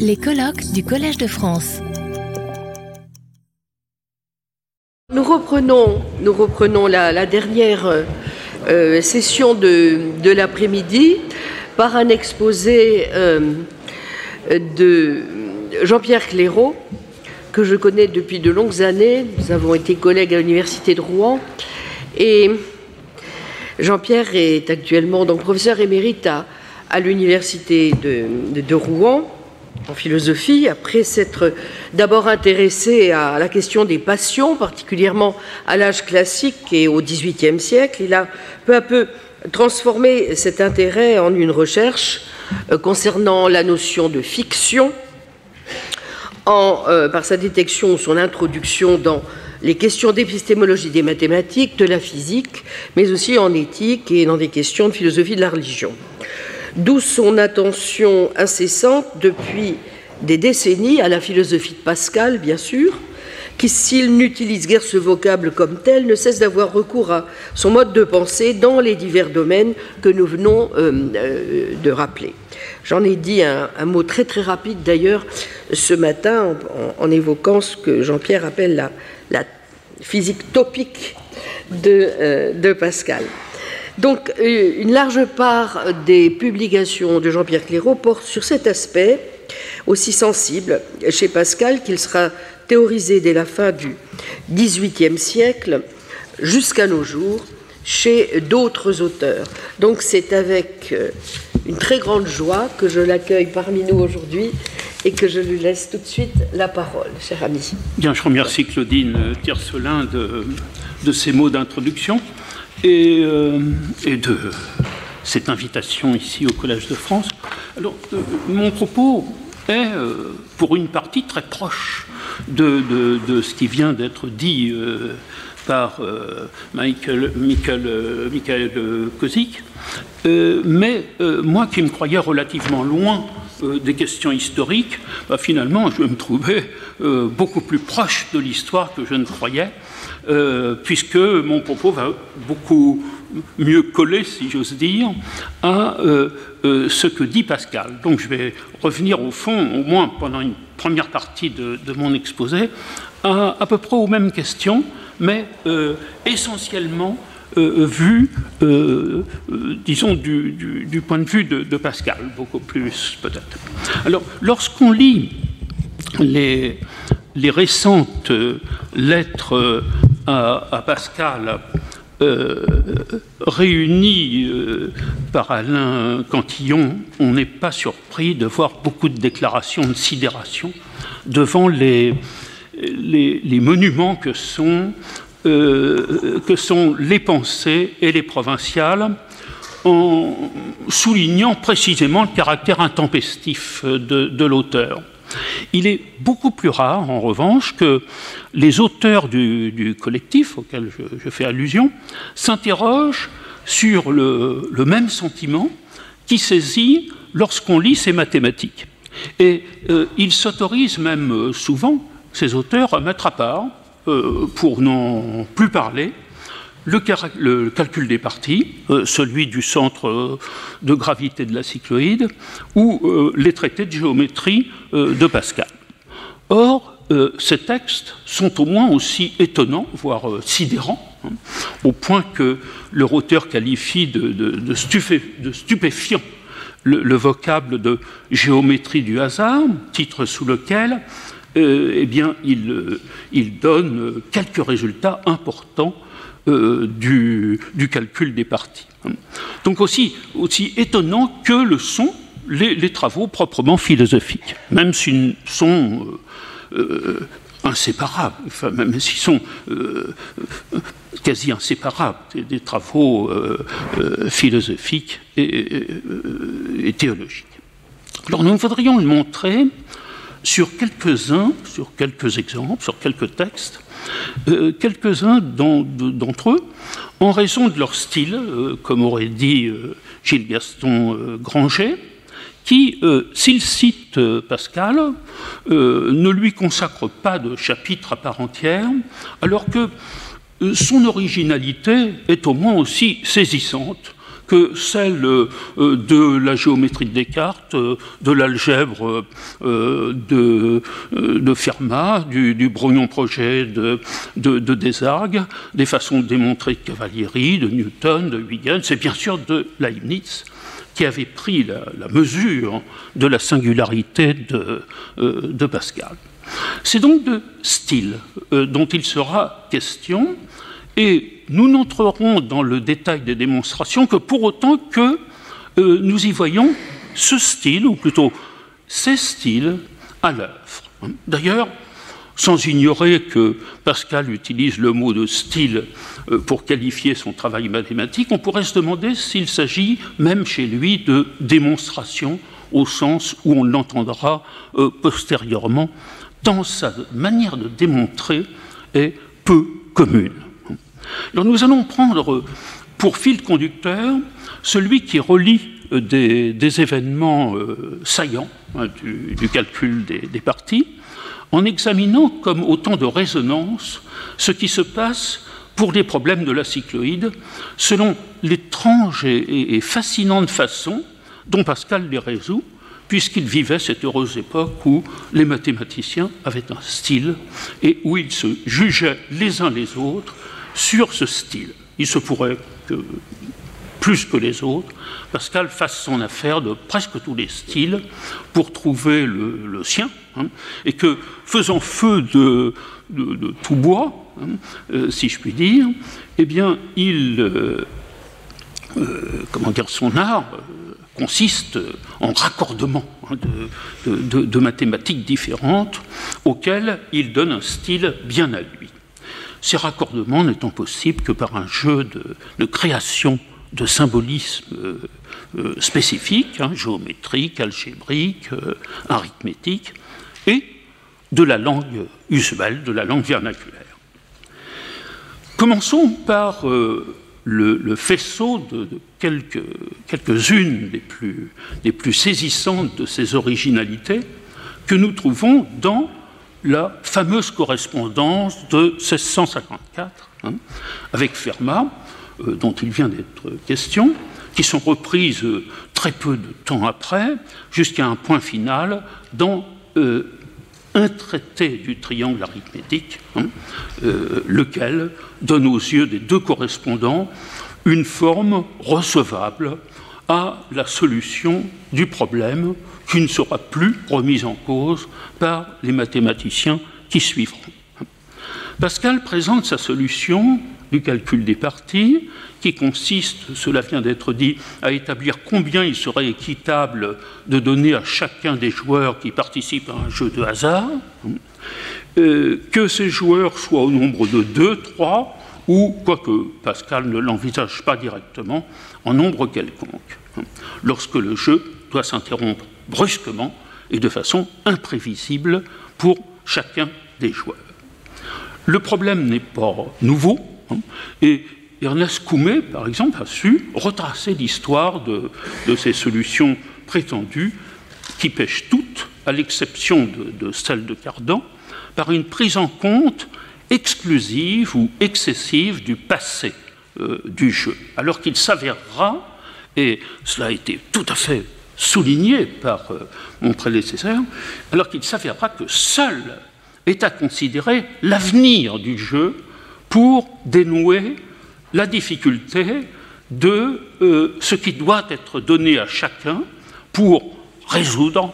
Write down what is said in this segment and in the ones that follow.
Les colloques du Collège de France. Nous reprenons, nous reprenons la, dernière euh, session de, l'après-midi par un exposé euh, de Jean-Pierre Clairaut, que je connais depuis de longues années. Nous avons été collègues à l'Université de Rouen. Et Jean-Pierre est actuellement donc professeur émérite à, l'Université de Rouen en philosophie, après s'être d'abord intéressé à la question des passions, particulièrement à l'âge classique et au XVIIIe siècle, il a peu à peu transformé cet intérêt en une recherche euh, concernant la notion de fiction, euh, par sa détection ou son introduction dans les questions d'épistémologie des mathématiques, de la physique, mais aussi en éthique et dans des questions de philosophie de la religion d'où son attention incessante depuis des décennies à la philosophie de Pascal, bien sûr, qui, s'il n'utilise guère ce vocable comme tel, ne cesse d'avoir recours à son mode de pensée dans les divers domaines que nous venons euh, euh, de rappeler. J'en ai dit un, mot très très rapide d'ailleurs ce matin en, évoquant ce que Jean-Pierre appelle la, physique topique de, euh, de Pascal. Donc, euh, une large part des publications de Jean-Pierre Clairaut portent sur cet aspect aussi sensible chez Pascal qu'il sera théorisé dès la fin du XVIIIe siècle jusqu'à nos jours chez d'autres auteurs. Donc c'est avec euh, une très grande joie que je l'accueille parmi nous aujourd'hui et que je lui laisse tout de suite la parole, cher ami. Bien, je remercie Claudine Tiercelin de, de mots d'introduction et, euh, et, de cette invitation ici au Collège de France. Alors, euh, mon propos est, euh, pour une partie, très proche de, ce qui vient d'être dit par Michael, Michael, Michael Kozik, mais moi qui me croyais relativement loin des questions historiques, bah, finalement, je me trouvais beaucoup plus proche de l'histoire que je ne croyais. Euh, puisque mon propos va beaucoup mieux coller, si j'ose dire, à euh, euh, ce que dit Pascal. Donc je vais revenir au fond, au moins pendant une première partie de, mon exposé, à, à peu près aux mêmes questions, mais essentiellement vu, disons, du, point de vue de, Pascal, beaucoup plus peut-être. Alors, lorsqu'on lit les, récentes lettres à, Pascal, euh, réuni euh, par Alain Cantillon, on n'est pas surpris de voir beaucoup de déclarations de sidération devant les, monuments euh, que sont les pensées et les provinciales, en soulignant précisément le caractère intempestif de l'auteur. Il est beaucoup plus rare, en revanche, que les auteurs du, collectif auquel je, fais allusion s'interrogent sur le, même sentiment qui saisit lorsqu'on lit ces mathématiques. Et euh, ils s'autorisent même euh, souvent, ces auteurs, à mettre à part, euh, pour n'en plus parler, le, calcul des parties, euh, celui du centre euh, de gravité de la cycloïde, ou euh, les traités de géométrie de Pascal. Or, ces textes sont au moins aussi étonnants, voire sidérants, hein, au point que leur auteur qualifie de, stupéfiant le, vocable de géométrie du hasard, titre sous lequel eh bien, il, il, donne quelques résultats importants euh, du, calcul des parties. Donc aussi, étonnant que le sont les, travaux proprement philosophiques, même s'ils sont euh, euh, inséparables, enfin, même s'ils sont quasi inséparables des, travaux philosophiques et, théologiques. Alors nous voudrions le montrer sur quelques-uns, sur quelques exemples, sur quelques textes, euh, quelques-uns d'entre eux, en raison de leur style, euh, comme aurait dit euh, Gilles Gaston Granger, qui, s'il cite Pascal, ne lui consacre pas de chapitre à part entière, alors que son originalité est au moins aussi saisissante que celle euh, de la géométrie de Descartes, euh, de l'algèbre euh, de, Fermat, du, du brouillon projet de, de, de, Desargues, des façons de démontrer de Cavalieri, de Newton, de Huygens, c'est bien sûr de Leibniz qui avait pris la, mesure de la singularité de Pascal. C'est donc de style dont il sera question, et nous n'entrerons dans le détail des démonstrations que pour autant que euh, nous y voyons ce style, ou plutôt ces styles, à l'œuvre. D'ailleurs, sans ignorer que Pascal utilise le mot de style euh, pour qualifier son travail mathématique, on pourrait se demander s'il s'agit même chez lui de démonstration au sens où on l'entendra euh, postérieurement, tant sa manière de démontrer est peu commune. Nous allons prendre pour fil conducteur celui qui relie euh, des, événements euh, saillants hein, du, calcul des, parties, en examinant comme autant de résonance ce qui se passe pour les problèmes de la cycloïde, selon l'étrange et, et fascinante façon dont Pascal les résout, puisqu'il vivait cette heureuse époque où les mathématiciens avaient un style et où ils se jugeaient les uns les autres sur ce style. Il se pourrait que, plus que les autres, Pascal fasse son affaire de presque tous les styles pour trouver le, sien, hein, et que, faisant feu de, tout bois, hein, euh, si je puis dire, eh bien, il, euh, euh, son art consiste en raccordement hein, de, mathématiques différentes auxquelles il donne un style bien à lui ces raccordements n'étant possibles que par un jeu de, création de symbolisme euh, euh, spécifiques, hein, géométrique, algébrique, euh, arithmétique, et de la langue usuelle, de la langue vernaculaire. Commençons par le, faisceau de, quelques, quelques-unes des plus, des plus saisissantes de ces originalités que nous trouvons dans la fameuse correspondance de 1654 hein, avec Fermat, euh, dont il vient d'être question, qui sont reprises euh, très peu de temps après, jusqu'à un point final dans euh, un traité du triangle arithmétique, hein, lequel donne aux yeux des deux correspondants une forme recevable à la solution du problème qui ne sera plus remise en cause par les mathématiciens qui suivront. Pascal présente sa solution du calcul des parties, qui consiste, cela vient d'être dit, à établir combien il serait équitable de donner à chacun des joueurs qui participent à un jeu de hasard, euh, que ces joueurs soient au nombre de 2, 3, ou, quoique Pascal ne l'envisage pas directement, en nombre quelconque, lorsque le jeu doit s'interrompre brusquement et de façon imprévisible pour chacun des joueurs. Le problème n'est pas nouveau, hein, et Ernest Coumet, par exemple, a su retracer l'histoire de, ces solutions prétendues qui pêchent toutes, à l'exception de, celle de Cardan, par une prise en compte exclusive ou excessive du passé euh, du jeu, alors qu'il s'avérera, et cela a été tout à fait souligné par euh, mon prédécesseur, alors qu'il s'avérera que seul est à considérer l'avenir du jeu pour dénouer la difficulté de euh, ce qui doit être donné à chacun pour résoudre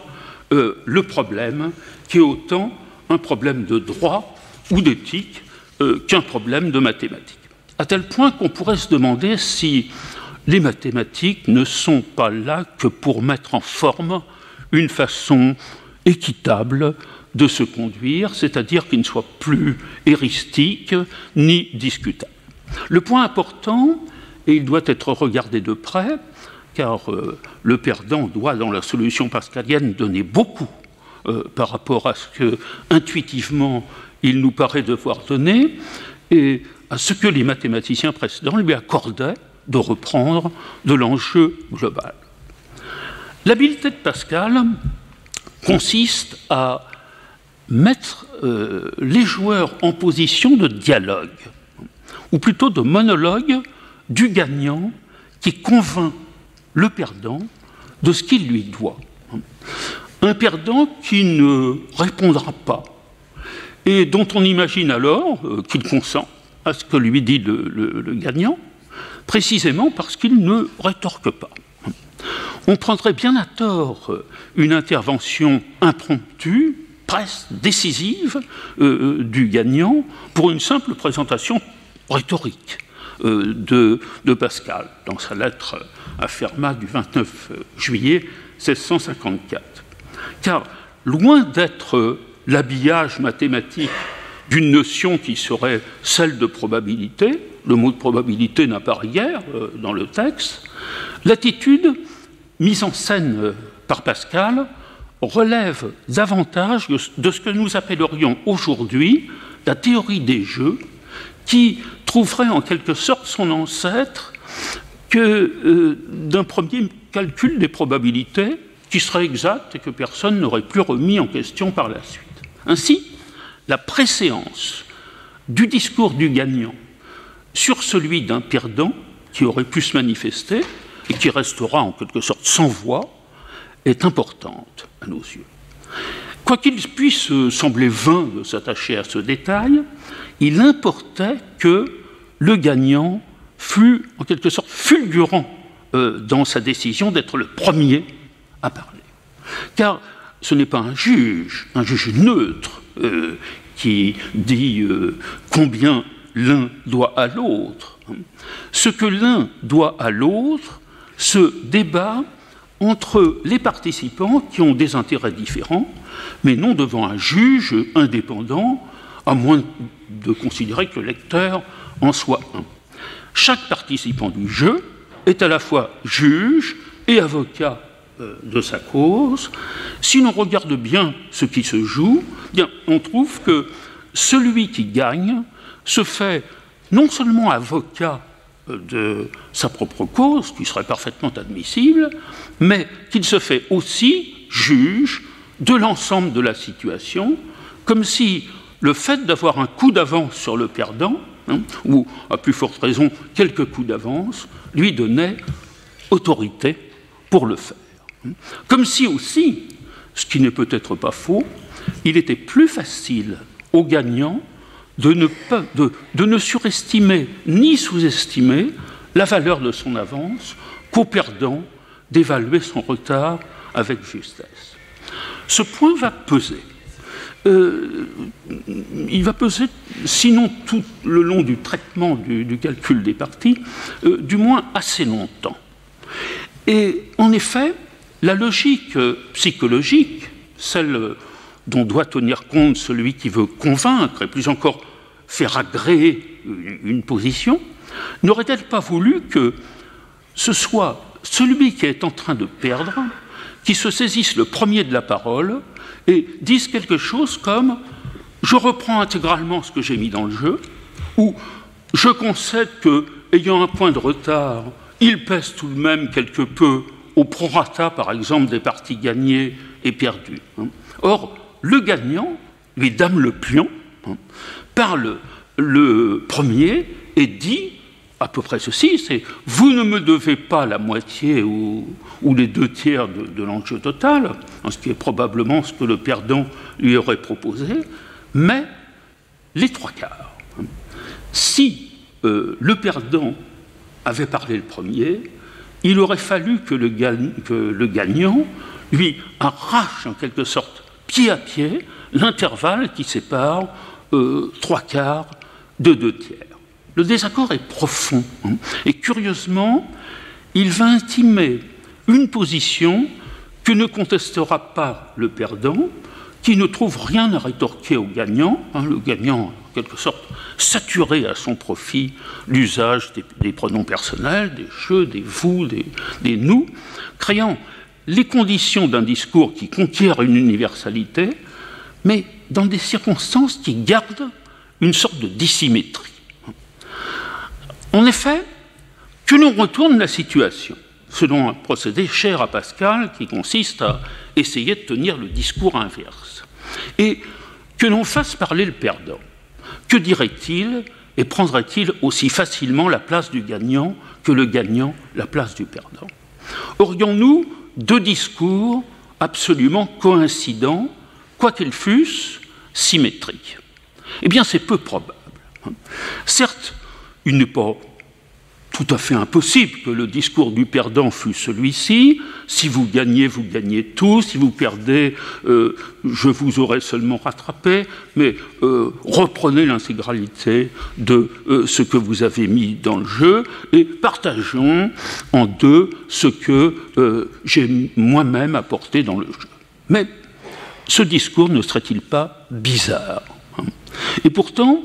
le problème qui est autant un problème de droit ou d'éthique qu'un problème de mathématiques. À tel point qu'on pourrait se demander si les mathématiques ne sont pas là que pour mettre en forme une façon équitable de se conduire, c'est-à-dire qu'il ne soit plus héristique ni discutable. Le point important, et il doit être regardé de près, car euh, le perdant doit, dans la solution pascalienne, donner beaucoup euh, par rapport à ce que, intuitivement, il nous paraît devoir donner, et à ce que les mathématiciens précédents lui accordaient de reprendre de l'enjeu global. L'habileté de Pascal consiste à mettre euh, les joueurs en position de dialogue, ou plutôt de monologue du gagnant qui convainc le perdant de ce qu'il lui doit. Un perdant qui ne répondra pas et dont on imagine alors euh, qu'il consent à ce que lui dit le, gagnant, précisément parce qu'il ne rétorque pas. On prendrait bien à tort euh, une intervention impromptue, presque décisive, euh, du gagnant pour une simple présentation rhétorique de, de, Pascal dans sa lettre à Fermat du 29 juillet 1654. Car loin d'être l'habillage mathématique d'une notion qui serait celle de probabilité, le mot de probabilité n'apparaît guère euh, dans le texte, l'attitude mise en scène euh, par Pascal relève davantage de ce que nous appellerions aujourd'hui la théorie des jeux, qui trouverait en quelque sorte son ancêtre que euh, d'un premier calcul des probabilités qui serait exact et que personne n'aurait plus remis en question par la suite. Ainsi, la préséance du discours du gagnant sur celui d'un perdant qui aurait pu se manifester et qui restera en quelque sorte sans voix est importante à nos yeux. Quoi qu'il puisse sembler vain de s'attacher à ce détail, il importait que le gagnant fût en quelque sorte fulgurant euh, dans sa décision d'être le premier à parler. Car ce n'est pas un juge, un juge neutre, euh, qui dit euh, combien l'un doit à l'autre. Ce que l'un doit à l'autre se débat entre les participants qui ont des intérêts différents, mais non devant un juge indépendant, à moins de considérer que le lecteur en soit un. Chaque participant du jeu est à la fois juge et avocat de sa cause, si l'on regarde bien ce qui se joue, bien, on trouve que celui qui gagne se fait non seulement avocat euh, de sa propre cause, qui serait parfaitement admissible, mais qu'il se fait aussi juge de l'ensemble de la situation, comme si le fait d'avoir un coup d'avance sur le perdant, hein, ou à plus forte raison quelques coups d'avance, lui donnait autorité pour le faire. Comme si aussi, ce qui n'est peut-être pas faux, il était plus facile aux gagnants de ne, surestimer ni sous-estimer la valeur de son avance qu'au perdant d'évaluer son retard avec justesse. Ce point va peser. Euh, il va peser, sinon tout le long du traitement du, calcul des parties, euh, du moins assez longtemps. Et en effet, la logique psychologique, celle dont doit tenir compte celui qui veut convaincre et plus encore faire agréer une position, n'aurait-elle pas voulu que ce soit celui qui est en train de perdre qui se saisisse le premier de la parole et dise quelque chose comme je reprends intégralement ce que j'ai mis dans le jeu, ou je concède que, ayant un point de retard, il pèse tout de même quelque peu au prorata, par exemple, des parties gagnées et perdues. Hein. Or, le gagnant, lui dame le pion, hein, parle le premier et dit à peu près ceci, c'est vous ne me devez pas la moitié ou, les deux tiers de, l'enjeu total, hein, ce qui est probablement ce que le perdant lui aurait proposé, mais les trois quarts. Si euh, le perdant avait parlé le premier, il aurait fallu que le, gagnant lui arrache en quelque sorte, pied à pied, l'intervalle qui sépare euh, trois quarts de deux tiers. Le désaccord est profond. Hein. et curieusement, il va intimer une position que ne contestera pas le perdant, qui ne trouve rien à rétorquer au gagnant. Hein. le gagnant quelque sorte saturé à son profit l'usage des, pronoms personnels, des jeux, des vous, des, nous, créant les conditions d'un discours qui conquiert une universalité, mais dans des circonstances qui gardent une sorte de dissymétrie. En effet, que l'on retourne la situation, selon un procédé cher à Pascal qui consiste à essayer de tenir le discours inverse, et que l'on fasse parler le perdant. Que dirait-il et prendrait-il aussi facilement la place du gagnant que le gagnant la place du perdant? Aurions-nous deux discours absolument coïncidents, quoiqu'ils fussent symétriques? Eh bien, c'est peu probable. Certes, il n'est pas tout à fait impossible que le discours du perdant fût celui-ci. Si vous gagnez, vous gagnez tout. Si vous perdez, euh, je vous aurai seulement rattrapé. Mais euh, reprenez l'intégralité de euh, ce que vous avez mis dans le jeu et partageons en deux ce que j'ai moi-même apporté dans le jeu. Mais ce discours ne serait-il pas bizarre hein? Et pourtant,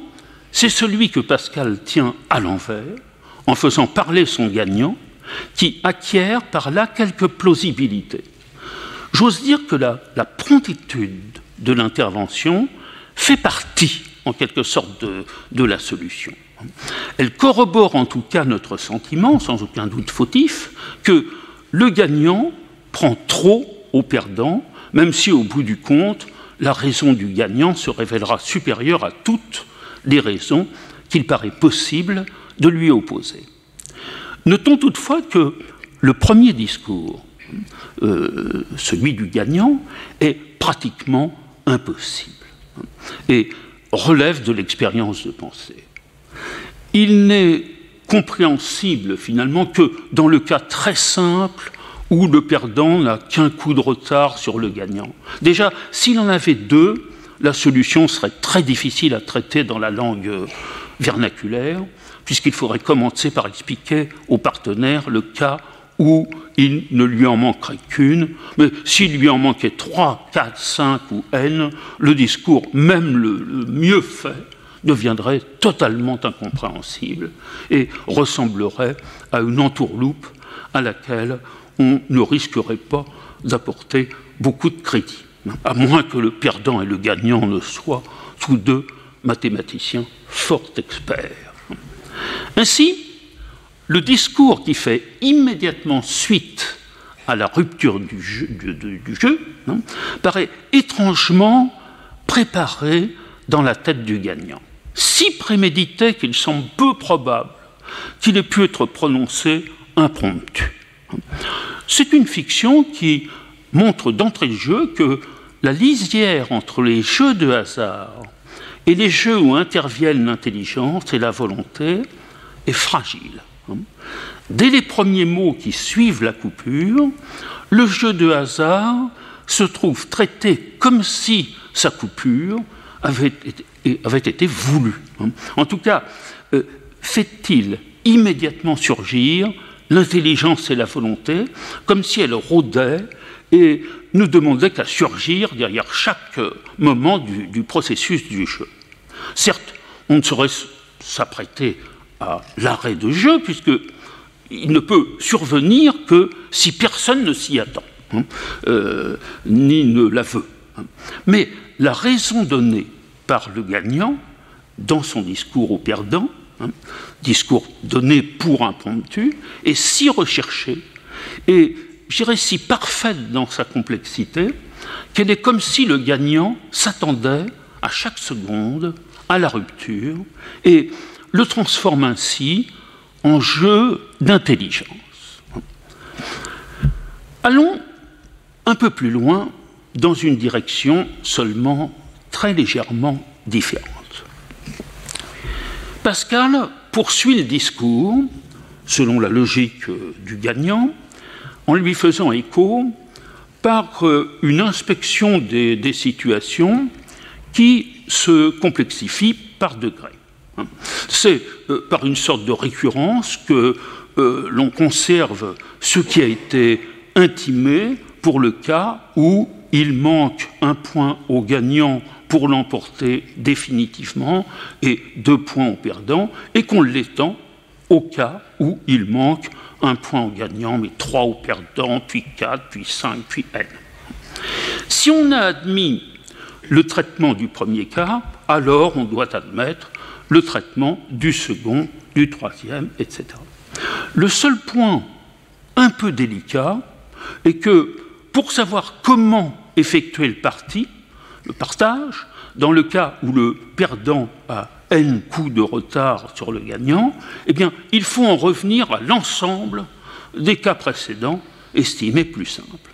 c'est celui que Pascal tient à l'envers en faisant parler son gagnant, qui acquiert par là quelque plausibilité. J'ose dire que la, promptitude de l'intervention fait partie, en quelque sorte, de, la solution. Elle corrobore en tout cas notre sentiment, sans aucun doute fautif, que le gagnant prend trop au perdant, même si au bout du compte, la raison du gagnant se révélera supérieure à toutes les raisons qu'il paraît possible de lui opposer. Notons toutefois que le premier discours, euh, celui du gagnant, est pratiquement impossible et relève de l'expérience de pensée. Il n'est compréhensible finalement que dans le cas très simple où le perdant n'a qu'un coup de retard sur le gagnant. Déjà, s'il en avait deux, la solution serait très difficile à traiter dans la langue vernaculaire, puisqu'il faudrait commencer par expliquer au partenaire le cas où il ne lui en manquerait qu'une, mais s'il lui en manquait trois, quatre, cinq ou n, le discours, même le, le mieux fait, deviendrait totalement incompréhensible et ressemblerait à une entourloupe à laquelle on ne risquerait pas d'apporter beaucoup de crédit, à moins que le perdant et le gagnant ne soient tous deux mathématiciens fort experts. Ainsi, le discours qui fait immédiatement suite à la rupture du jeu, hein, paraît étrangement préparé dans la tête du gagnant, si prémédité qu'il semble peu probable qu'il ait pu être prononcé impromptu. C'est une fiction qui montre d'entrée de jeu que la lisière entre les jeux de hasard et les jeux où interviennent l'intelligence et la volonté fragile. Dès les premiers mots qui suivent la coupure, le jeu de hasard se trouve traité comme si sa coupure avait été, avait voulue. En tout cas, euh, fait-il immédiatement surgir l'intelligence et la volonté, comme si elles rôdaient et ne demandaient qu'à surgir derrière chaque moment du, du processus du jeu. Certes, on ne saurait s'apprêter à l'arrêt de jeu, puisqu'il ne peut survenir que si personne ne s'y attend, hein, euh, ni ne la veut. Hein. Mais la raison donnée par le gagnant dans son discours au perdant, hein, discours donné pour impromptu, est si recherchée et, j'irais, si parfaite dans sa complexité qu'elle est comme si le gagnant s'attendait à chaque seconde à la rupture et le transforme ainsi en jeu d'intelligence. Allons un peu plus loin dans une direction seulement très légèrement différente. Pascal poursuit le discours, selon la logique du gagnant, en lui faisant écho par euh, une inspection des, des situations qui se complexifie par degrés. C'est euh, par une sorte de récurrence que euh, l'on conserve ce qui a été intimé pour le cas où il manque un point au gagnant pour l'emporter définitivement et deux points au perdant, et qu'on l'étend au cas où il manque un point au gagnant, mais trois au perdant, puis quatre, puis cinq, puis n. Si on a admis le traitement du premier cas, alors on doit admettre le traitement du second, du troisième, etc. Le seul point un peu délicat est que pour savoir comment effectuer le parti, le partage. Dans le cas où le perdant a n coups de retard sur le gagnant, eh bien, il faut en revenir à l'ensemble des cas précédents estimés plus simples.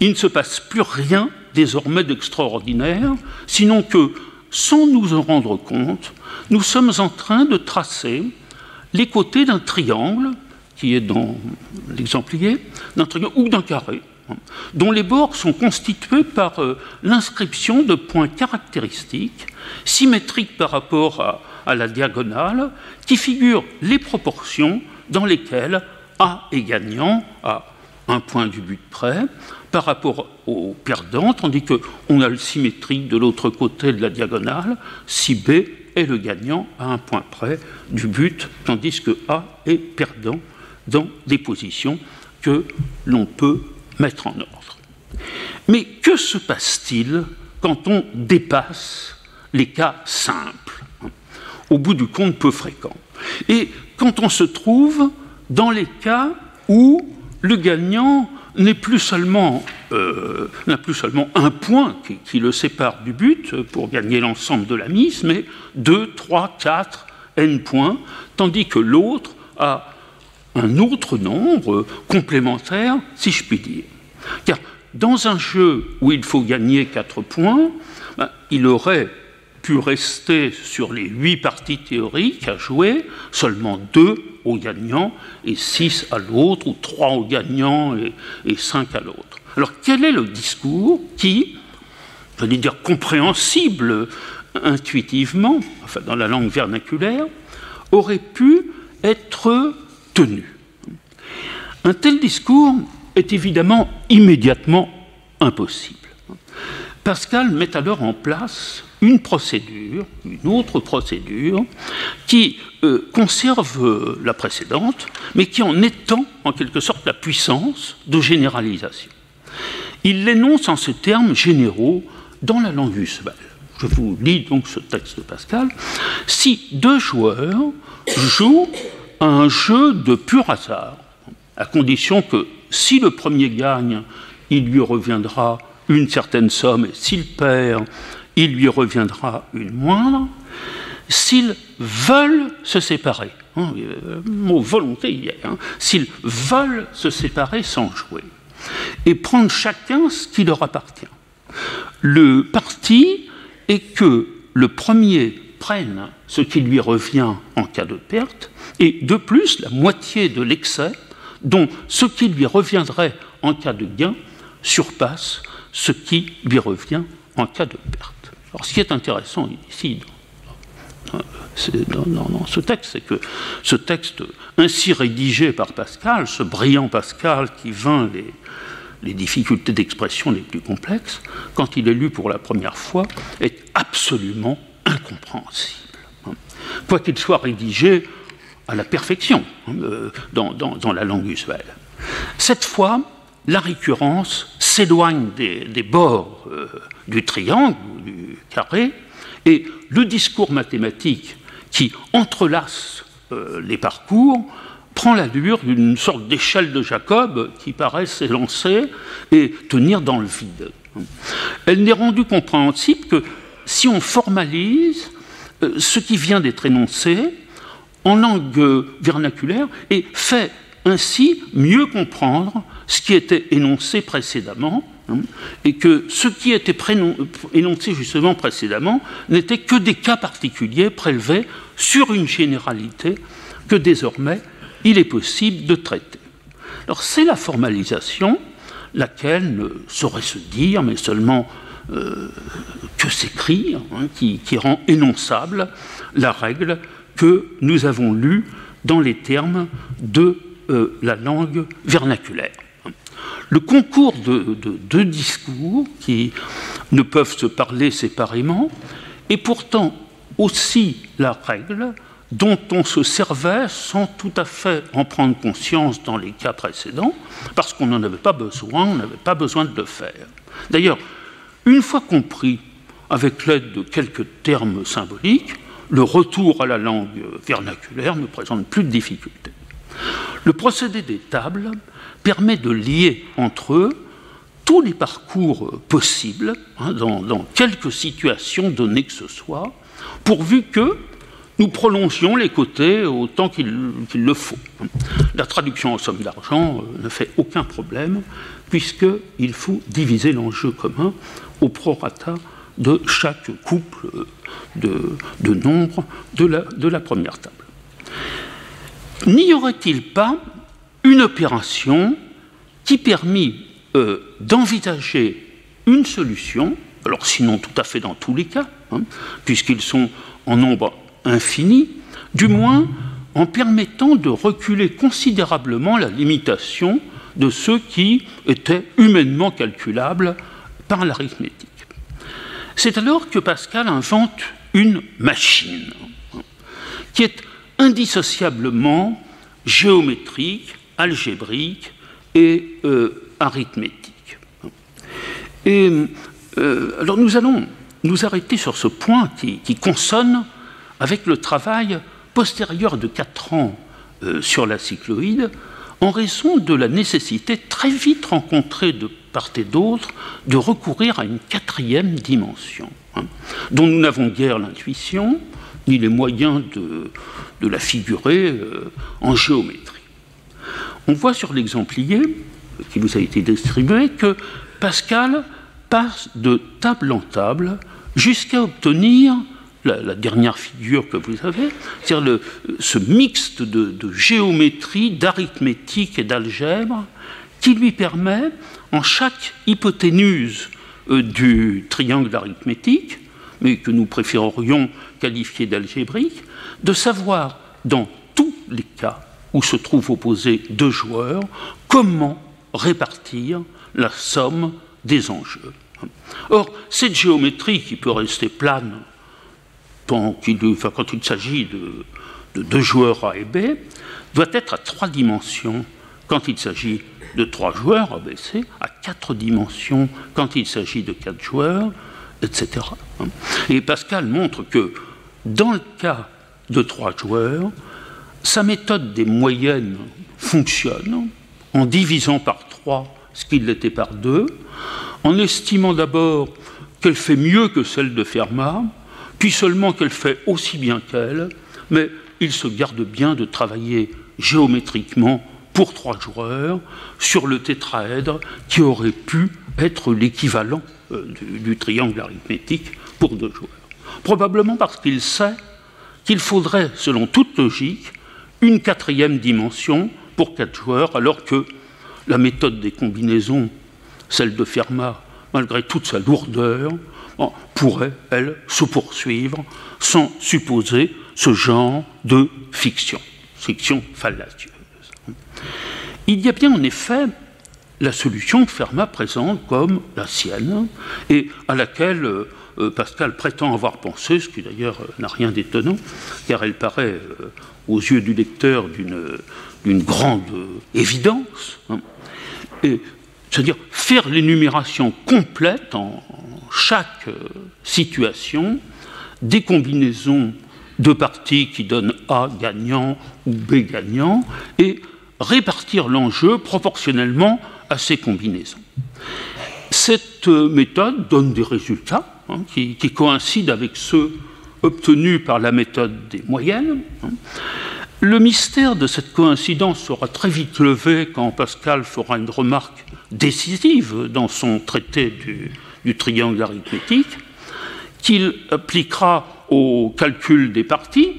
Il ne se passe plus rien désormais d'extraordinaire, sinon que, sans nous en rendre compte, nous sommes en train de tracer les côtés d'un triangle, qui est dans l'exemplier, d'un triangle ou d'un carré, dont les bords sont constitués par euh, l'inscription de points caractéristiques, symétriques par rapport à, la diagonale, qui figurent les proportions dans lesquelles A est gagnant à un point du but près par rapport au perdant, tandis qu'on a le symétrique de l'autre côté de la diagonale, si B est le gagnant à un point près du but, tandis que A est perdant dans des positions que l'on peut mettre en ordre. Mais que se passe-t-il quand on dépasse les cas simples, au bout du compte peu fréquent, et quand on se trouve dans les cas où le gagnant euh, n'a plus seulement un point qui, le sépare du but pour gagner l'ensemble de la mise, mais deux, trois, quatre, n points, tandis que l'autre a un autre nombre complémentaire, si je puis dire. Car dans un jeu où il faut gagner 4 points, ben, il aurait pu rester sur les 8 parties théoriques à jouer, seulement 2 au gagnant et 6 à l'autre, ou 3 au gagnant et, 5 à l'autre. Alors quel est le discours qui, je vais dire compréhensible intuitivement, enfin dans la langue vernaculaire, aurait pu être tenu? Un tel discours est évidemment immédiatement impossible. Pascal met alors en place une procédure, une autre procédure, qui euh, conserve la précédente, mais qui en étend en quelque sorte la puissance de généralisation. Il l'énonce en ces termes généraux dans la langue usuelle. Je vous lis donc ce texte de Pascal. Si deux joueurs jouent un jeu de pur hasard, à condition que si le premier gagne, il lui reviendra une certaine somme, et s'il perd, il lui reviendra une moindre. S'ils veulent se séparer, hein, euh, mot volonté hier, hein, s'ils veulent se séparer sans jouer, et prendre chacun ce qui leur appartient. Le parti est que le premier prenne ce qui lui revient en cas de perte, et de plus la moitié de l'excès dont ce qui lui reviendrait en cas de gain surpasse ce qui lui revient en cas de perte. Alors ce qui est intéressant ici dans, ce texte, c'est que ce texte ainsi rédigé par Pascal, ce brillant Pascal qui vint les, difficultés d'expression les plus complexes, quand il est lu pour la première fois, est absolument incompréhensible. Quoi qu'il soit rédigé à la perfection euh, dans, dans, dans, la langue usuelle. Cette fois, la récurrence s'éloigne des, bords euh, du triangle ou du carré, et le discours mathématique qui entrelace euh, les parcours prend l'allure d'une sorte d'échelle de Jacob qui paraît s'élancer et tenir dans le vide. Elle n'est rendue compréhensible que si on formalise euh, ce qui vient d'être énoncé, en langue vernaculaire et fait ainsi mieux comprendre ce qui était énoncé précédemment, hein, et que ce qui était énoncé justement précédemment n'était que des cas particuliers prélevés sur une généralité que désormais il est possible de traiter. Alors c'est la formalisation, laquelle ne saurait se dire, mais seulement euh, que s'écrire, hein, qui, rend énonçable la règle que nous avons lu dans les termes de euh, la langue vernaculaire. Le concours de deux discours qui ne peuvent se parler séparément est pourtant aussi la règle dont on se servait sans tout à fait en prendre conscience dans les cas précédents, parce qu'on n'en avait pas besoin, on n'avait pas besoin de le faire. D'ailleurs, une fois compris, avec l'aide de quelques termes symboliques, le retour à la langue vernaculaire ne présente plus de difficultés. Le procédé des tables permet de lier entre eux tous les parcours possibles, hein, dans, quelques situations données que ce soit, pourvu que nous prolongions les côtés autant qu'il le faut. La traduction en somme d'argent euh, ne fait aucun problème, puisqu'il faut diviser l'enjeu commun au prorata de chaque couple de, de nombres de la première table. N'y aurait-il pas une opération qui permit euh, d'envisager une solution, alors sinon tout à fait dans tous les cas, hein, puisqu'ils sont en nombre infini, du moins en permettant de reculer considérablement la limitation de ceux qui étaient humainement calculables par l'arithmétique. C'est alors que Pascal invente une machine hein, qui est indissociablement géométrique, algébrique et euh, arithmétique. Euh, alors nous allons nous arrêter sur ce point qui, consonne avec le travail postérieur de quatre ans euh, sur la cycloïde, en raison de la nécessité très vite rencontrée de part et d'autre de recourir à une quatrième dimension, hein, dont nous n'avons guère l'intuition ni les moyens de, la figurer euh, en géométrie. On voit sur l'exemplier qui vous a été distribué que Pascal passe de table en table jusqu'à obtenir la, dernière figure que vous avez, c'est-à-dire ce mixte de, géométrie, d'arithmétique et d'algèbre qui lui permet, en chaque hypoténuse euh, du triangle arithmétique, mais que nous préférerions qualifier d'algébrique, de savoir dans tous les cas où se trouvent opposés deux joueurs comment répartir la somme des enjeux. Or, cette géométrie qui peut rester plane quand il, s'agit de, deux joueurs A et B, doit être à trois dimensions quand il s'agit de trois joueurs, ABC, à quatre dimensions quand il s'agit de quatre joueurs, etc. Et Pascal montre que dans le cas de trois joueurs, sa méthode des moyennes fonctionne en divisant par 3 ce qu'il l'était par 2, en estimant d'abord qu'elle fait mieux que celle de Fermat, puis seulement qu'elle fait aussi bien qu'elle, mais il se garde bien de travailler géométriquement pour trois joueurs sur le tétraèdre qui aurait pu être l'équivalent euh, du, triangle arithmétique pour deux joueurs. Probablement parce qu'il sait qu'il faudrait, selon toute logique, une quatrième dimension pour quatre joueurs, alors que la méthode des combinaisons, celle de Fermat, malgré toute sa lourdeur, pourrait, elle, se poursuivre sans supposer ce genre de fiction, fiction fallacieuse. Il y a bien en effet la solution que Fermat présente comme la sienne et à laquelle euh, Pascal prétend avoir pensé, ce qui d'ailleurs euh, n'a rien d'étonnant, car elle paraît euh, aux yeux du lecteur d'une grande évidence. Hein. c'est-à-dire faire l'énumération complète en, chaque situation des combinaisons de parties qui donnent A gagnant ou B gagnant et répartir l'enjeu proportionnellement à ces combinaisons. Cette méthode donne des résultats hein, qui, coïncident avec ceux obtenu par la méthode des moyennes. Hein. Le mystère de cette coïncidence sera très vite levé quand Pascal fera une remarque décisive dans son traité du, triangle arithmétique, qu'il appliquera au calcul des parties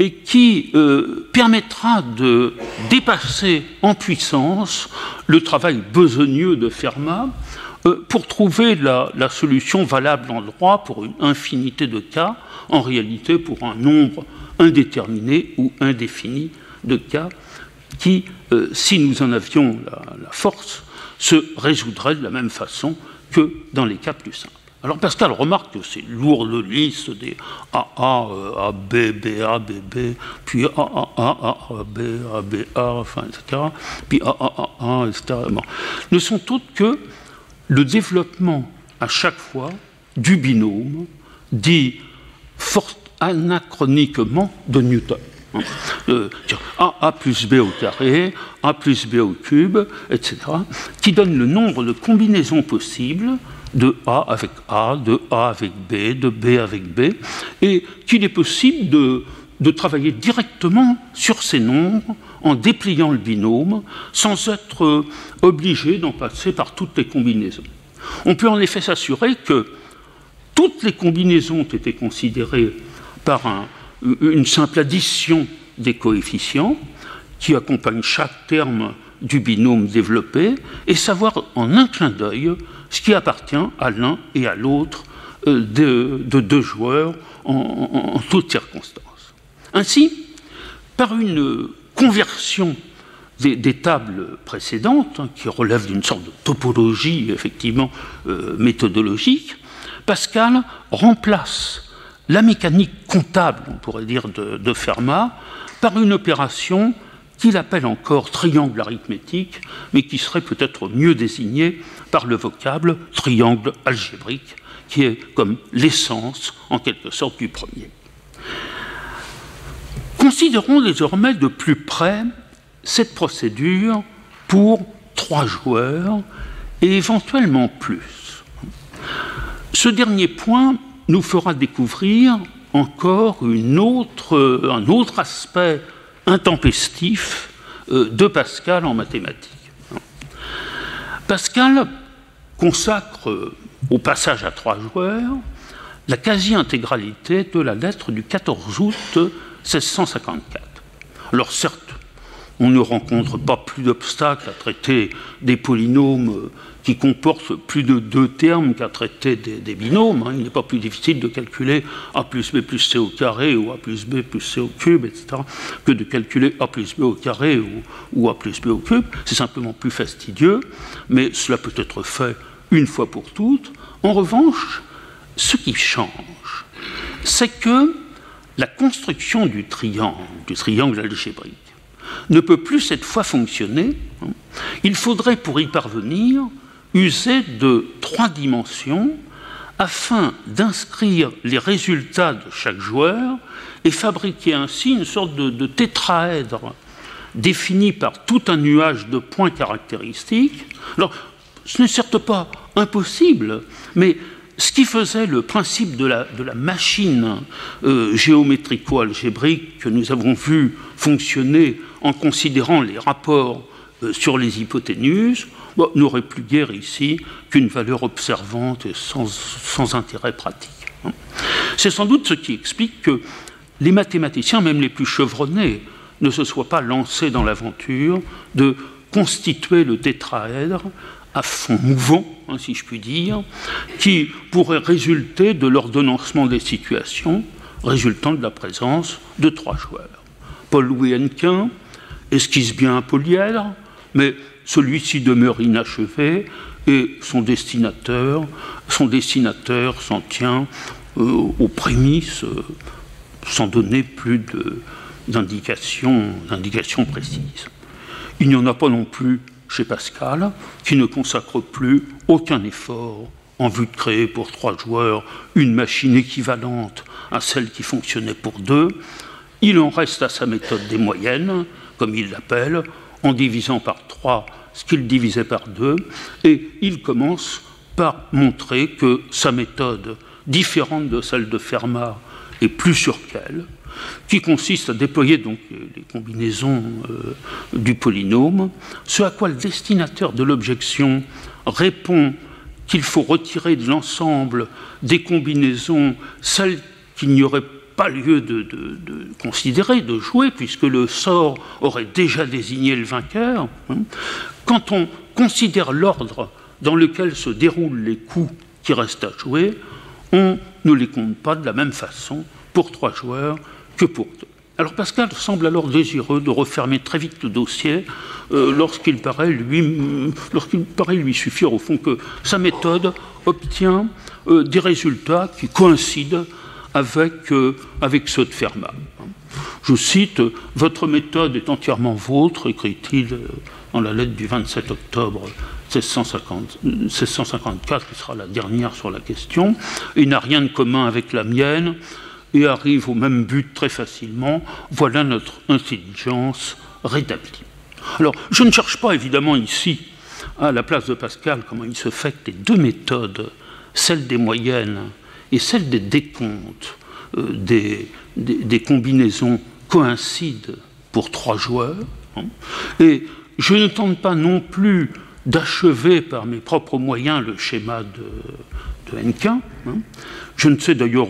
et qui euh, permettra de dépasser en puissance le travail besogneux de Fermat pour trouver la, solution valable en droit pour une infinité de cas, en réalité pour un nombre indéterminé ou indéfini de cas qui, euh, si nous en avions la, force, se résoudrait de la même façon que dans les cas plus simples. Alors Pascal remarque que c'est lourde liste des AA, AB, BA, BB, puis AA, AB, ABA, enfin, etc., puis AAA, etc., ne sont toutes que le développement à chaque fois du binôme dit fort anachroniquement de Newton. Hein. Euh, a, a plus B au carré, A plus B au cube, etc., qui donne le nombre de combinaisons possibles de A avec A, de A avec B, de B avec B, et qu'il est possible de, de travailler directement sur ces nombres en dépliant le binôme sans être euh, obligé d'en passer par toutes les combinaisons. On peut en effet s'assurer que toutes les combinaisons ont été considérées par un, une simple addition des coefficients qui accompagnent chaque terme du binôme développé et savoir en un clin d'œil ce qui appartient à l'un et à l'autre euh, de, deux joueurs en, toutes circonstances. Ainsi, par une conversion des, tables précédentes, hein, qui relèvent d'une sorte de topologie effectivement euh, méthodologique, Pascal remplace la mécanique comptable, on pourrait dire, de, Fermat, par une opération qu'il appelle encore triangle arithmétique, mais qui serait peut-être mieux désignée par le vocable triangle algébrique, qui est comme l'essence, en quelque sorte, du premier. Considérons désormais de plus près cette procédure pour trois joueurs et éventuellement plus. Ce dernier point nous fera découvrir encore une autre, un autre aspect intempestif euh, de Pascal en mathématiques. Pascal consacre au passage à trois joueurs la quasi-intégralité de la lettre du 14 août 1654. Alors certes, on ne rencontre pas plus d'obstacles à traiter des polynômes qui comportent plus de deux termes qu'à traiter des, binômes. Hein. Il n'est pas plus difficile de calculer a plus b plus c au carré ou a plus b plus c au cube, etc., que de calculer a plus b au carré ou, ou a plus b au cube. C'est simplement plus fastidieux, mais cela peut être fait une fois pour toutes. En revanche, ce qui change, c'est que la construction du triangle, du triangle algébrique, ne peut plus cette fois fonctionner, hein. il faudrait pour y parvenir user de trois dimensions afin d'inscrire les résultats de chaque joueur et fabriquer ainsi une sorte de, tétraèdre défini par tout un nuage de points caractéristiques. Alors, ce n'est certes pas impossible, mais ce qui faisait le principe de la, machine euh, géométrico-algébrique que nous avons vu fonctionner en considérant les rapports euh, sur les hypoténuses, n'aurait plus guère ici qu'une valeur observante et sans, intérêt pratique. Hein. C'est sans doute ce qui explique que les mathématiciens, même les plus chevronnés, ne se soient pas lancés dans l'aventure de constituer le tétraèdre à fond mouvant, hein, si je puis dire, qui pourrait résulter de l'ordonnancement des situations résultant de la présence de trois joueurs. Paul-Louis Hennequin esquisse bien un polyèdre, mais celui-ci demeure inachevé et son destinateur, son s'en tient euh, aux prémices euh, sans donner plus d'indications précises. Il n'y en a pas non plus chez Pascal, qui ne consacre plus aucun effort en vue de créer pour trois joueurs une machine équivalente à celle qui fonctionnait pour deux. Il en reste à sa méthode des moyennes, comme il l'appelle, en divisant par trois ce qu'il divisait par deux, et il commence par montrer que sa méthode, différente de celle de Fermat, est plus sur qu'elle, qui consiste à déployer donc les combinaisons euh, du polynôme, ce à quoi le destinataire de l'objection répond qu'il faut retirer de l'ensemble des combinaisons celles qu'il n'y aurait pas lieu de, considérer, de jouer, puisque le sort aurait déjà désigné le vainqueur. Hein. Quand on considère l'ordre dans lequel se déroulent les coups qui restent à jouer, on ne les compte pas de la même façon pour trois joueurs que pour deux. Alors Pascal semble alors désireux de refermer très vite le dossier euh, lorsqu'il paraît, lui, suffire au fond que sa méthode obtient euh, des résultats qui coïncident avec, euh, avec ceux de Fermat. Je cite Votre méthode est entièrement vôtre, écrit-il dans la lettre du 27 octobre 1654, qui sera la dernière sur la question, et n'a rien de commun avec la mienne et arrive au même but très facilement, voilà notre intelligence rétablie. Alors, je ne cherche pas évidemment ici, à la place de Pascal, comment il se fait que les deux méthodes, celle des moyennes et celle des décomptes, euh, des, des, combinaisons coïncident pour trois joueurs. Hein. et je ne tente pas non plus d'achever par mes propres moyens le schéma de, de. Hein. Je ne sais d'ailleurs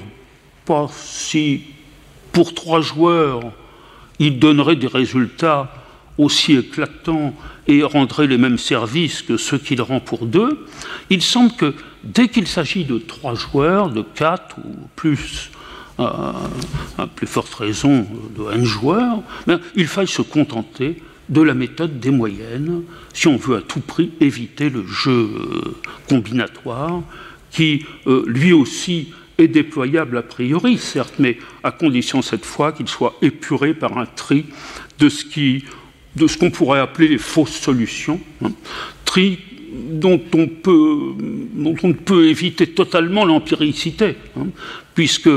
pas si pour trois joueurs, il donnerait des résultats aussi éclatants et rendrait les mêmes services que ceux qu'il rend pour deux. Il semble que dès qu'il s'agit de trois joueurs, de quatre ou plus, euh, à plus forte raison de un joueur, ben, il faille se contenter de la méthode des moyennes si on veut à tout prix éviter le jeu combinatoire qui, euh, lui aussi, est déployable a priori, certes, mais à condition cette fois qu'il soit épuré par un tri de ce qui de ce qu'on pourrait appeler les fausses solutions, hein. tri dont on, peut, dont on peut éviter totalement l'empiricité, hein, puisque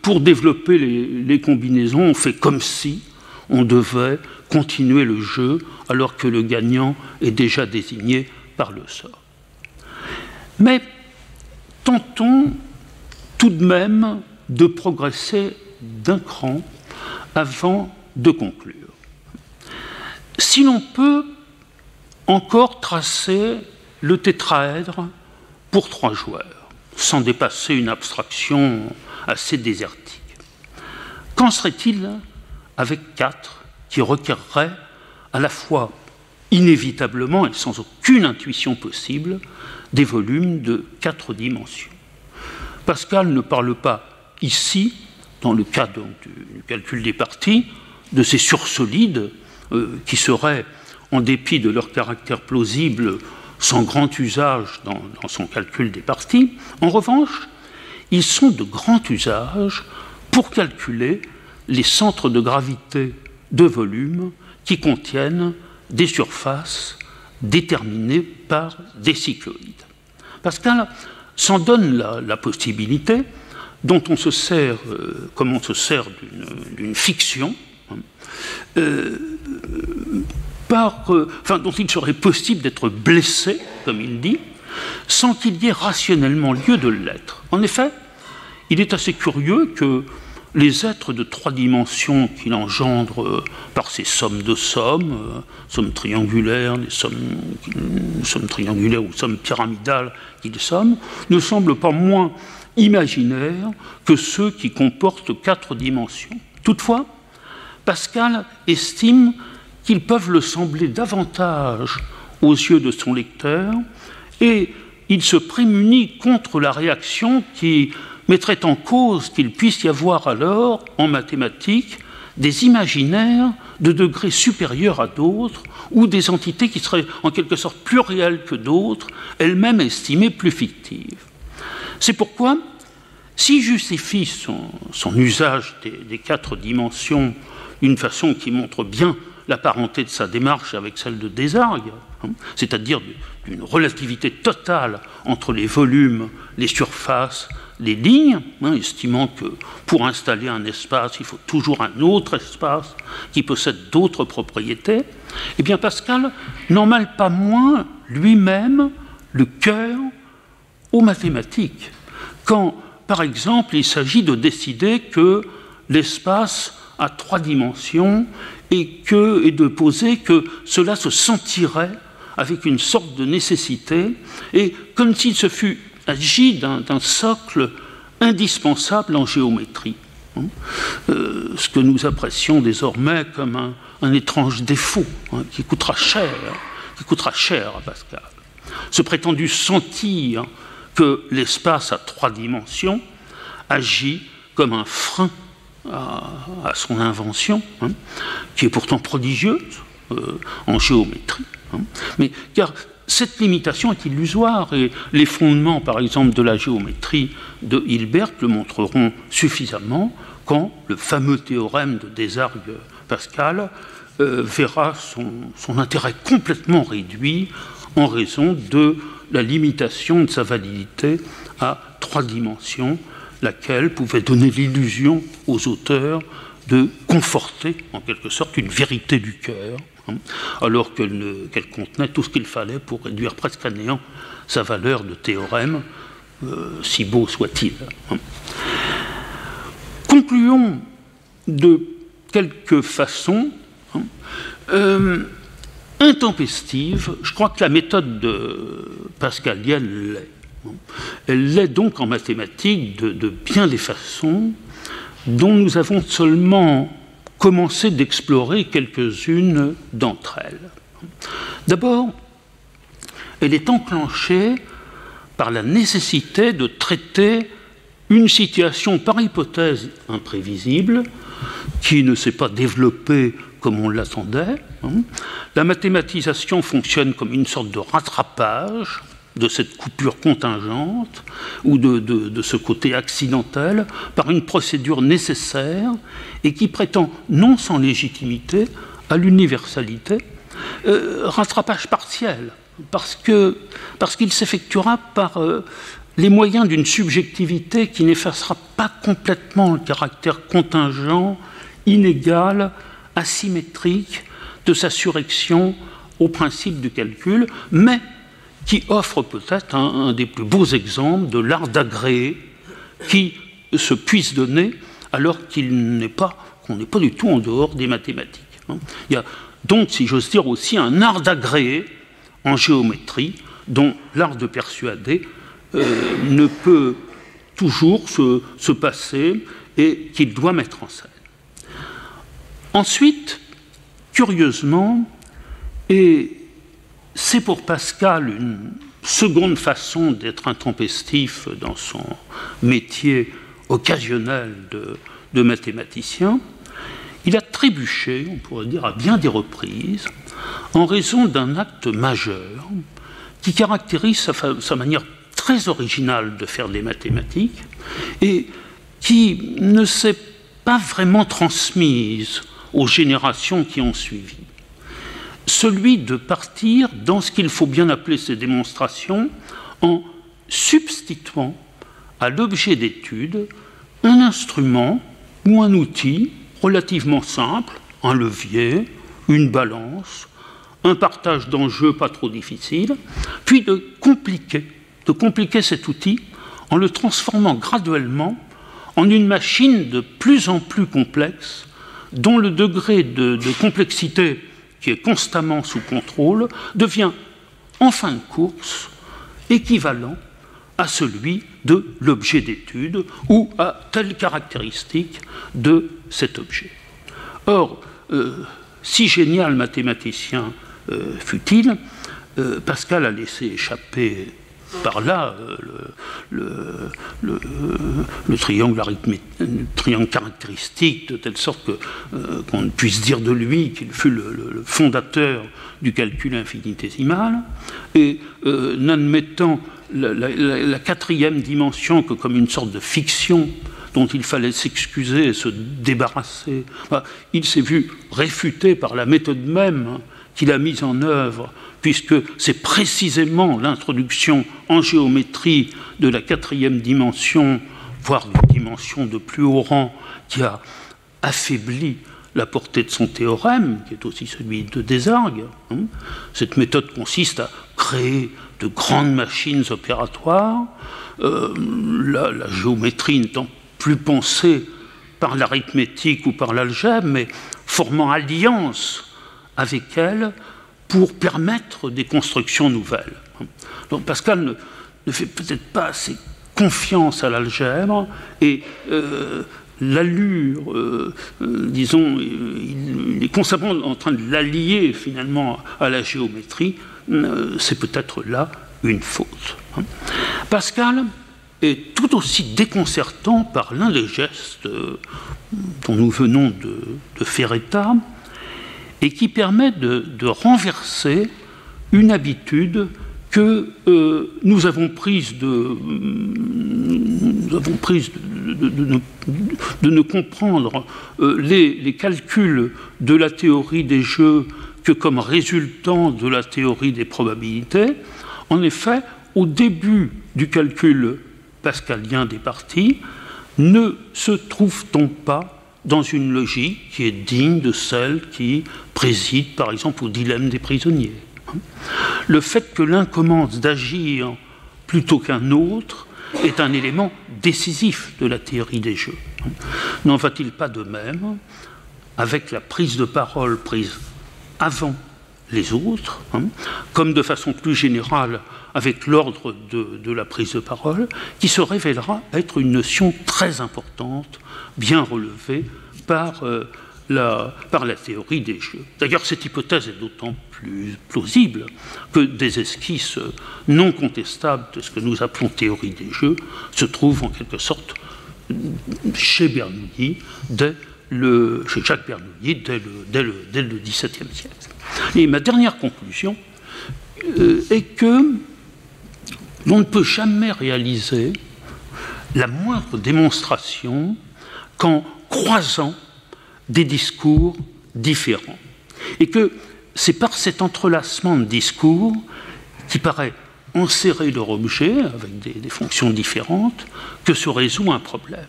pour développer les, les, combinaisons, on fait comme si on devait continuer le jeu alors que le gagnant est déjà désigné par le sort. Mais tentons tout de même de progresser d'un cran avant de conclure. Si l'on peut encore tracer le tétraèdre pour trois joueurs, sans dépasser une abstraction assez désertique, qu'en serait-il avec quatre qui requerraient à la fois inévitablement et sans aucune intuition possible des volumes de quatre dimensions Pascal ne parle pas ici, dans le cas du calcul des parties, de ces sursolides euh, qui seraient, en dépit de leur caractère plausible, sans grand usage dans, son calcul des parties. En revanche, ils sont de grand usage pour calculer les centres de gravité de volume qui contiennent des surfaces déterminées par des cycloïdes. Pascal s'en donne la, possibilité, dont on se sert, euh, comme on se sert d'une fiction, hein, euh, par, euh, dont il serait possible d'être blessé, comme il dit, sans qu'il y ait rationnellement lieu de l'être. En effet, il est assez curieux que les êtres de trois dimensions qu'il engendre par ces sommes de sommes, sommes triangulaires, sommes, sommes triangulaires ou sommes pyramidales qu'ils sommes, ne semblent pas moins imaginaires que ceux qui comportent quatre dimensions. Toutefois, Pascal estime qu'ils peuvent le sembler davantage aux yeux de son lecteur et il se prémunit contre la réaction qui mettrait en cause qu'il puisse y avoir alors, en mathématiques, des imaginaires de degrés supérieurs à d'autres, ou des entités qui seraient en quelque sorte plus réelles que d'autres, elles-mêmes estimées plus fictives. C'est pourquoi, s'il justifie son, usage des, quatre dimensions d'une façon qui montre bien la parenté de sa démarche avec celle de Desargues, hein, c'est-à-dire d'une relativité totale entre les volumes, les surfaces, les lignes, hein, estimant que pour installer un espace, il faut toujours un autre espace qui possède d'autres propriétés, eh bien Pascal n'en mêle pas moins lui-même le cœur aux mathématiques. Quand, par exemple, il s'agit de décider que l'espace a trois dimensions et, et de poser que cela se sentirait avec une sorte de nécessité, et comme s'il se fût agit d'un socle indispensable en géométrie. Hein. Euh, ce que nous apprécions désormais comme un, étrange défaut hein, qui coûtera cher, qui coûtera cher à Pascal. Ce prétendu sentir que l'espace à trois dimensions agit comme un frein à, son invention, hein, qui est pourtant prodigieuse euh, en géométrie. mais car cette limitation est illusoire et les fondements, par exemple, de la géométrie de Hilbert le montreront suffisamment quand le fameux théorème de Desargues-Pascal euh, verra son, intérêt complètement réduit en raison de la limitation de sa validité à trois dimensions laquelle pouvait donner l'illusion aux auteurs de conforter en quelque sorte une vérité du cœur, hein, alors qu'elle contenait tout ce qu'il fallait pour réduire presque à néant sa valeur de théorème, euh, si beau soit-il. Hein. Concluons de quelque façon hein, euh, intempestive, je crois que la méthode de pascalienne l'est. Elle l'est donc en mathématiques de, bien des façons dont nous avons seulement commencé d'explorer quelques-unes d'entre elles. D'abord, elle est enclenchée par la nécessité de traiter une situation par hypothèse imprévisible qui ne s'est pas développée comme on l'attendait. Hein. La mathématisation fonctionne comme une sorte de rattrapage de cette coupure contingente ou de, ce côté accidentel par une procédure nécessaire et qui prétend, non sans légitimité, à l'universalité, euh, rattrapage partiel, parce qu'il parce qu'il s'effectuera par euh, les moyens d'une subjectivité qui n'effacera pas complètement le caractère contingent, inégal, asymétrique de sa surrection au principe du calcul, mais qui offre peut-être un, des plus beaux exemples de l'art d'agréer qui se puisse donner alors qu'il n'est pas qu'on n'est pas du tout en dehors des mathématiques. Hein. Il y a donc, si j'ose dire, aussi un art d'agréer en géométrie dont l'art de persuader euh, ne peut toujours se, se passer et qu'il doit mettre en scène. Ensuite, curieusement, et c'est pour Pascal une seconde façon d'être intempestif dans son métier occasionnel de, mathématicien. Il a trébuché, on pourrait dire à bien des reprises, en raison d'un acte majeur qui caractérise sa, sa, manière très originale de faire des mathématiques et qui ne s'est pas vraiment transmise aux générations qui ont suivi celui de partir dans ce qu'il faut bien appeler ces démonstrations en substituant à l'objet d'étude un instrument ou un outil relativement simple, un levier, une balance, un partage d'enjeux pas trop difficile, puis de compliquer, de compliquer cet outil en le transformant graduellement en une machine de plus en plus complexe, dont le degré de, de complexité qui est constamment sous contrôle, devient en fin de course équivalent à celui de l'objet d'étude ou à telle caractéristique de cet objet. Or, euh, si génial mathématicien euh, fut-il, euh, Pascal a laissé échapper par là euh, le, triangle, caractéristique, de telle sorte euh, qu'on puisse dire de lui qu'il fut le, fondateur du calcul infinitésimal, et euh, n'admettant la, quatrième dimension que comme une sorte de fiction dont il fallait s'excuser et se débarrasser, bah, il s'est vu réfuté par la méthode même qu'il a mise en œuvre puisque c'est précisément l'introduction en géométrie de la quatrième dimension, voire d'une dimension de plus haut rang, qui a affaibli la portée de son théorème, qui est aussi celui de Desargues. Hein. Cette méthode consiste à créer de grandes machines opératoires, euh, la, la, géométrie n'étant plus pensée par l'arithmétique ou par l'algèbre, mais formant alliance avec elle pour permettre des constructions nouvelles. Donc Pascal ne, fait peut-être pas assez confiance à l'algèbre et euh, l'allure, euh, euh, disons, il, est constamment en train de l'allier finalement à la géométrie, c'est peut-être là une faute. Pascal est tout aussi déconcertant par l'un des gestes dont nous venons de faire état, et qui permet de, renverser une habitude que euh, nous avons prise de, de, ne, comprendre euh, les, les, calculs de la théorie des jeux que comme résultant de la théorie des probabilités. En effet, au début du calcul pascalien des parties, ne se trouve-t-on pas dans une logique qui est digne de celle qui préside, par exemple, au dilemme des prisonniers Le fait que l'un commence d'agir plutôt qu'un autre est un élément décisif de la théorie des jeux. N'en va-t-il pas de même avec la prise de parole prise avant les autres, hein, comme de façon plus générale avec l'ordre de, la prise de parole, qui se révélera être une notion très importante, bien relevée par, euh, la, par la théorie des jeux. D'ailleurs, cette hypothèse est d'autant plus plausible que des esquisses non contestables de ce que nous appelons théorie des jeux se trouvent en quelque sorte chez Bernoulli dès le, chez Jacques Bernoulli dès le, dès le, dès le XVIIe siècle. Et ma dernière conclusion euh, est que l'on ne peut jamais réaliser la moindre démonstration qu'en croisant des discours différents. Et que c'est par cet entrelacement de discours qui paraît enserrer leur objet avec des, fonctions différentes que se résout un problème.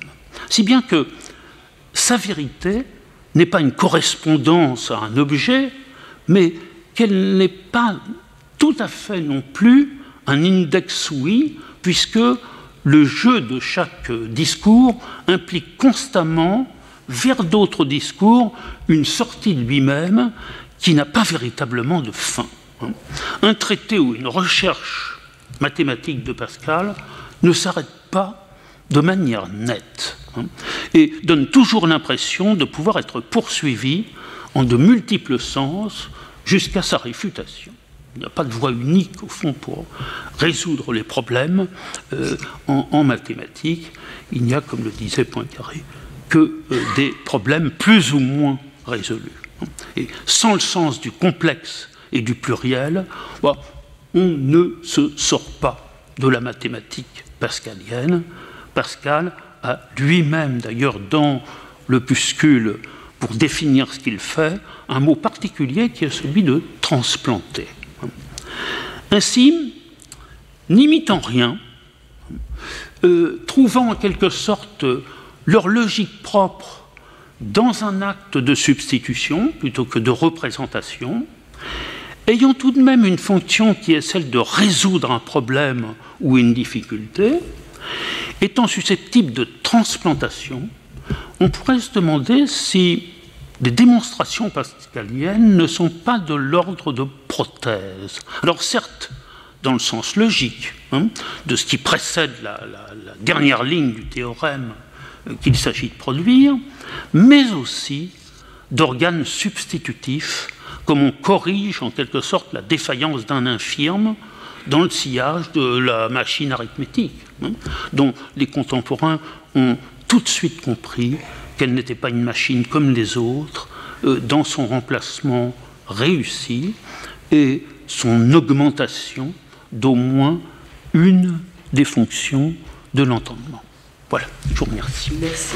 Si bien que sa vérité n'est pas une correspondance à un objet, mais qu'elle n'est pas tout à fait non plus un index oui, puisque le jeu de chaque discours implique constamment vers d'autres discours une sortie de lui-même qui n'a pas véritablement de fin. Un traité ou une recherche mathématique de Pascal ne s'arrête pas de manière nette et donne toujours l'impression de pouvoir être poursuivi en de multiples sens jusqu'à sa réfutation. Il n'y a pas de voie unique, au fond, pour résoudre les problèmes euh, en, mathématiques. Il n'y a, comme le disait Poincaré, que euh, des problèmes plus ou moins résolus. Et sans le sens du complexe et du pluriel, bah, on ne se sort pas de la mathématique pascalienne. Pascal a lui-même, d'ailleurs, dans l'opuscule pour définir ce qu'il fait, un mot particulier qui est celui de transplanter. Ainsi, n'imitant rien, euh, trouvant en quelque sorte leur logique propre dans un acte de substitution plutôt que de représentation, ayant tout de même une fonction qui est celle de résoudre un problème ou une difficulté, étant susceptible de transplantation, on pourrait se demander si les démonstrations pascaliennes ne sont pas de l'ordre de prothèse. Alors certes, dans le sens logique hein, de ce qui précède la, dernière ligne du théorème euh, qu'il s'agit de produire, mais aussi d'organes substitutifs, comme on corrige en quelque sorte la défaillance d'un infirme dans le sillage de la machine arithmétique, hein, dont les contemporains ont tout de suite compris qu'elle n'était pas une machine comme les autres, euh, dans son remplacement réussi et son augmentation d'au moins une des fonctions de l'entendement. Voilà, je vous remercie. Merci.